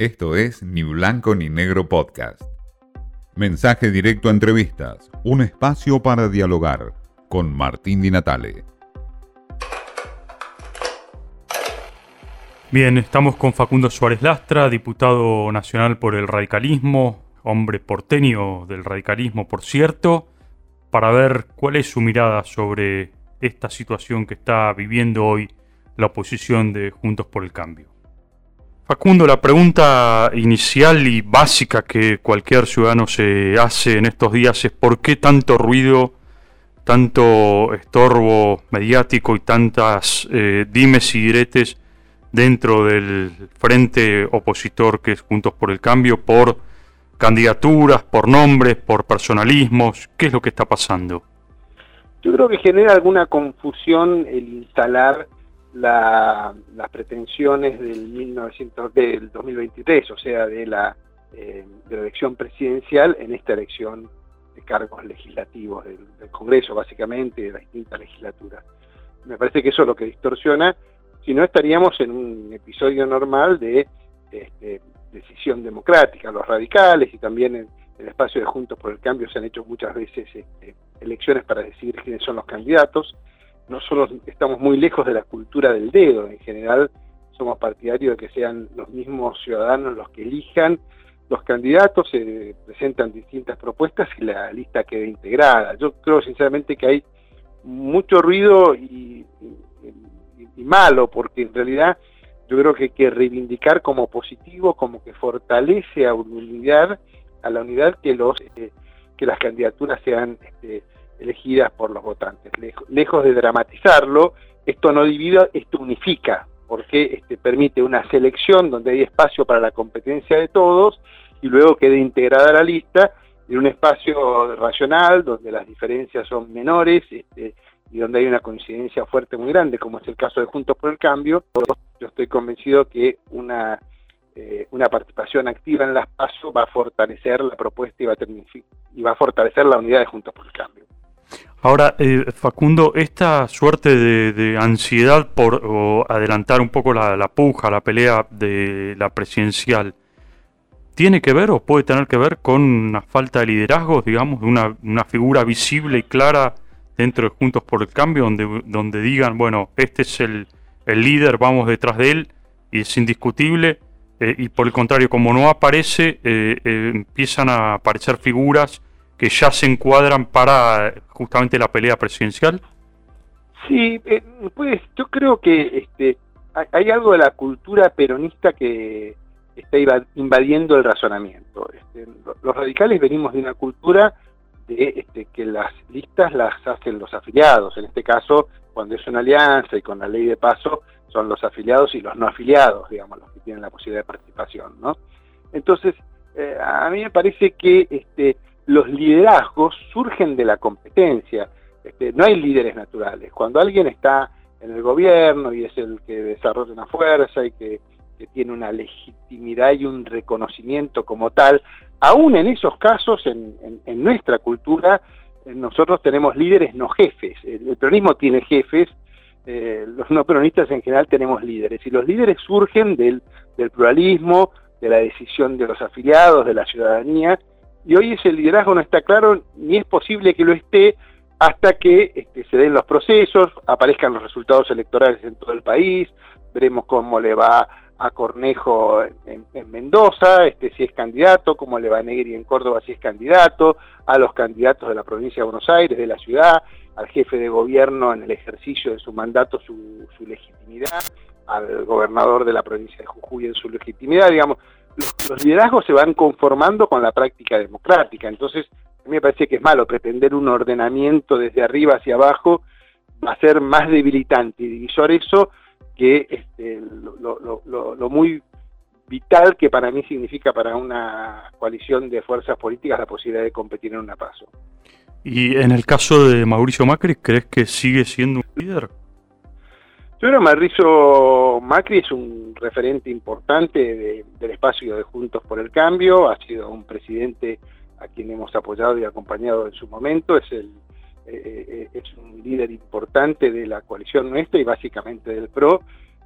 Esto es Ni Blanco ni Negro Podcast. Mensaje directo a entrevistas, un espacio para dialogar con Martín Di Natale. Bien, estamos con Facundo Suárez Lastra, diputado nacional por el radicalismo, hombre porteño del radicalismo, por cierto, para ver cuál es su mirada sobre esta situación que está viviendo hoy la oposición de Juntos por el Cambio. Facundo, la pregunta inicial y básica que cualquier ciudadano se hace en estos días es ¿por qué tanto ruido, tanto estorbo mediático y tantas eh, dimes y diretes dentro del frente opositor que es Juntos por el Cambio por candidaturas, por nombres, por personalismos? ¿Qué es lo que está pasando? Yo creo que genera alguna confusión el instalar las pretensiones del, 1900, del 2023, o sea, de la, eh, de la elección presidencial en esta elección de cargos legislativos del, Congreso, básicamente, de las distintas legislaturas. Me parece que eso es lo que distorsiona, si no estaríamos en un episodio normal de este, decisión democrática. Los radicales y también en el espacio de Juntos por el Cambio se han hecho muchas veces este, elecciones para decidir quiénes son los candidatos no solo estamos muy lejos de la cultura del dedo, en general somos partidarios de que sean los mismos ciudadanos los que elijan los candidatos, se presentan distintas propuestas y la lista queda integrada. Yo creo sinceramente que hay mucho ruido y, malo, porque en realidad yo creo que hay que reivindicar como positivo, como que fortalece a unidad, a la unidad que eh, las candidaturas sean este, elegidas por los votantes. Lejos de dramatizarlo, esto no divide, esto unifica, porque este, permite una selección donde hay espacio para la competencia de todos y luego queda integrada la lista en un espacio racional donde las diferencias son menores este, y donde hay una coincidencia fuerte muy grande, como es el caso de Juntos por el Cambio. Yo estoy convencido que una, eh, una participación activa en las PASO va a fortalecer la propuesta y va a, y va a fortalecer la unidad de Juntos por el Cambio. Ahora, eh, Facundo, esta suerte de, ansiedad por adelantar un poco la, puja, la pelea de la presidencial, ¿tiene que ver o puede tener que ver con una falta de liderazgo, digamos, de una, figura visible y clara dentro de Juntos por el Cambio, donde, digan, bueno, este es el, líder, vamos detrás de él y es indiscutible? Eh, y por el contrario, como no aparece, eh, empiezan a aparecer figuras que ya se encuadran para justamente la pelea presidencial? Sí, eh, pues yo creo que este, hay algo de la cultura peronista que está invadiendo el razonamiento. Este, los radicales venimos de una cultura de este, que las listas las hacen los afiliados. En este caso, cuando es una alianza y con la ley de paso, son los afiliados y los no afiliados, digamos, los que tienen la posibilidad de participación, ¿no? Entonces, eh, a mí me parece que este, los liderazgos surgen de la competencia. Este, no hay líderes naturales. Cuando alguien está en el gobierno y es el que desarrolla una fuerza y que, tiene una legitimidad y un reconocimiento como tal, aún en esos casos, en, nuestra cultura, eh, nosotros tenemos líderes no jefes. El, peronismo tiene jefes, eh, los no peronistas en general tenemos líderes, y los líderes surgen del pluralismo, de la decisión de los afiliados, de la ciudadanía, y hoy ese liderazgo no está claro ni es posible que lo esté hasta que este, se den los procesos, aparezcan los resultados electorales en todo el país, veremos cómo le va a Cornejo en, Mendoza, este, si es candidato, cómo le va a Negri en Córdoba si es candidato, a los candidatos de la provincia de Buenos Aires, de la ciudad, al jefe de gobierno en el ejercicio de su mandato, su, su legitimidad, al gobernador de la provincia de Jujuy en su legitimidad, digamos, los, liderazgos se van conformando con la práctica democrática. Entonces, a mí me parece que es malo pretender un ordenamiento desde arriba hacia abajo, va a ser más debilitante y divisor eso que este, lo, muy vital que para mí significa para una coalición de fuerzas políticas la posibilidad de competir en una paso. ¿Y en el caso de Mauricio Macri, crees que sigue siendo un líder? Yo creo Macri es un referente importante del espacio de Juntos por el Cambio, ha sido un presidente a quien hemos apoyado y acompañado en su momento, es, eh, eh, es un líder importante de la coalición nuestra y básicamente del PRO.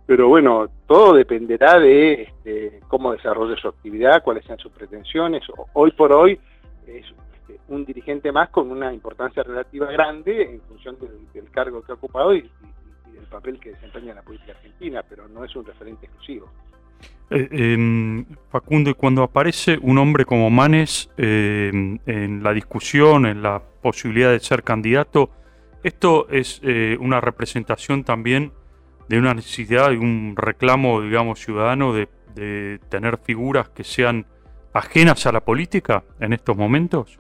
pero bueno, todo dependerá de este, cómo desarrolle su actividad, cuáles sean sus pretensiones. Hoy por hoy es este, un dirigente más con una importancia relativa grande en función del, cargo que ha ocupado y, del papel que desempeña en la política argentina, pero no es un referente exclusivo. Eh, Facundo, y cuando aparece un hombre como Manes eh, en la discusión, en la posibilidad de ser candidato, esto es eh, una representación también de una necesidad y un reclamo, digamos, ciudadano de, tener figuras que sean ajenas a la política en estos momentos?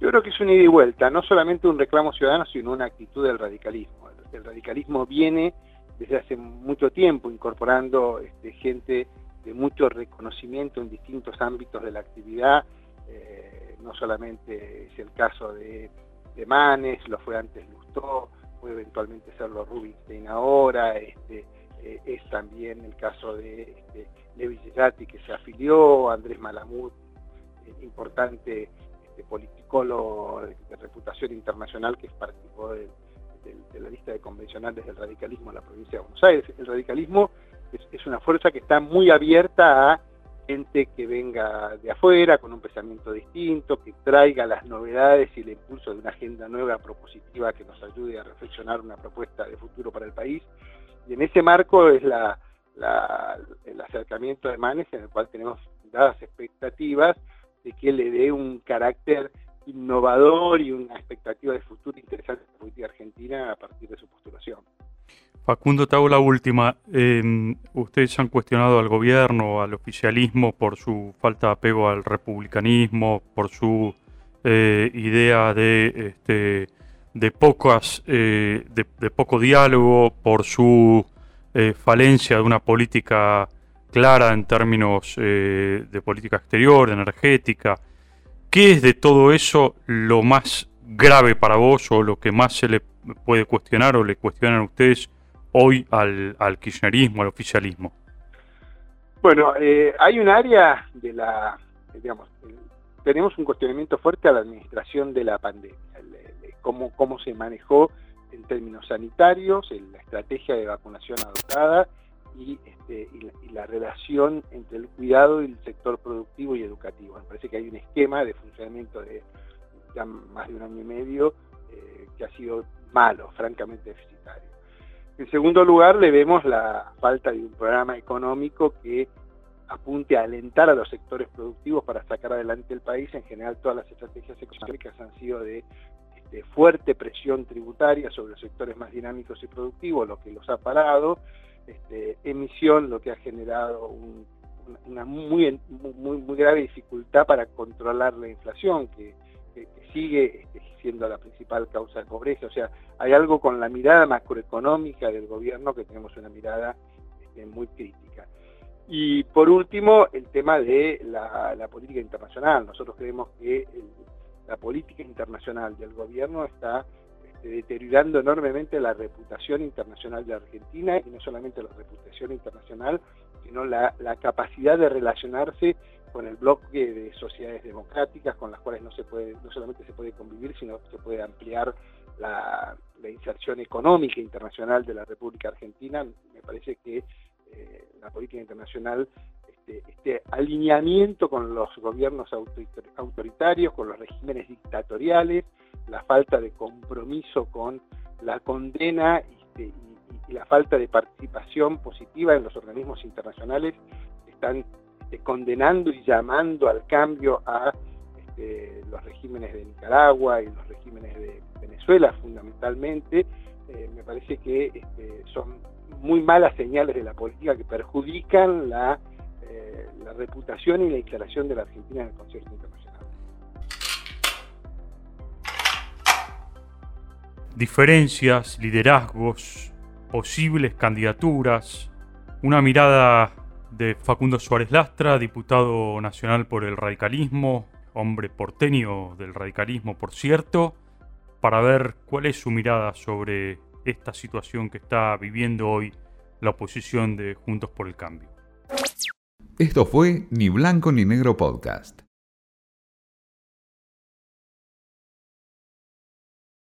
Yo creo que es una ida y vuelta, no solamente un reclamo ciudadano, sino una actitud del radicalismo. El radicalismo viene desde hace mucho tiempo incorporando este, gente de mucho reconocimiento en distintos ámbitos de la actividad, eh, no solamente es el caso de, de Manes, lo fue antes Lustó, puede eventualmente serlo Rubinstein ahora, este, eh, es también el caso de este, Levi que se afilió, Andrés Malamud, eh, importante este, politicólogo de, reputación internacional que participó de, la lista de convencionales del radicalismo en la provincia de Buenos Aires. El radicalismo es una fuerza que está muy abierta a gente que venga de afuera con un pensamiento distinto, que traiga las novedades y el impulso de una agenda nueva propositiva que nos ayude a reflexionar una propuesta de futuro para el país. Y en ese marco es la, el acercamiento de Manes en el cual tenemos dadas expectativas de que le dé un carácter innovador y una expectativa de futuro interesante en la política argentina a partir de su postulación. Facundo, te hago la última. Em, ustedes han cuestionado al gobierno, al oficialismo, por su falta de apego al republicanismo, por su eh, idea de, este, de, pocas, eh, de, poco diálogo, por su eh, falencia de una política clara en términos de política exterior, energética. ¿Qué es de todo eso lo más grave para vos o lo que más se le puede cuestionar o le cuestionan ustedes? hoy al, al kirchnerismo, al oficialismo? Bueno, eh, hay un área de la, digamos, tenemos un cuestionamiento fuerte a la administración de la pandemia, cómo, cómo se manejó en términos sanitarios, en la estrategia de vacunación adoptada y, este, y, la, relación entre el cuidado y el sector productivo y educativo. Me parece que hay un esquema de funcionamiento de ya más de un año y medio eh, que ha sido malo, francamente deficitario. En segundo lugar, le vemos la falta de un programa económico que apunte a alentar a los sectores productivos para sacar adelante el país. En general, todas las estrategias económicas han sido de, este, fuerte presión tributaria sobre los sectores más dinámicos y productivos, lo que los ha parado. Este, emisión, lo que ha generado una muy, muy, muy grave dificultad para controlar la inflación, que sigue este, siendo la principal causa de pobreza. O sea, hay algo con la mirada macroeconómica del gobierno que tenemos una mirada este, muy crítica. Y por último, el tema de la, política internacional. Nosotros creemos que la política internacional del gobierno está este, deteriorando enormemente la reputación internacional de Argentina y no solamente la reputación internacional, sino la, la capacidad de relacionarse con el bloque de sociedades democráticas con las cuales no se puede no solamente se puede convivir sino que se puede ampliar la, inserción económica internacional de la República Argentina. Me parece que eh, la política internacional este, este, alineamiento con los gobiernos autoritarios con los regímenes dictatoriales la falta de compromiso con la condena y la falta de participación positiva en los organismos internacionales están este, condenando y llamando al cambio a este, los regímenes de Nicaragua y los regímenes de Venezuela fundamentalmente, eh, me parece que este, son muy malas señales de la política que perjudican la, eh, la reputación y la instalación de la Argentina en el concierto internacional. Diferencias, liderazgos, posibles candidaturas, una mirada de Facundo Suárez Lastra, diputado nacional por el radicalismo, hombre porteño del radicalismo, por cierto, para ver cuál es su mirada sobre esta situación que está viviendo hoy la oposición de Juntos por el Cambio. Esto fue Ni Blanco ni Negro Podcast.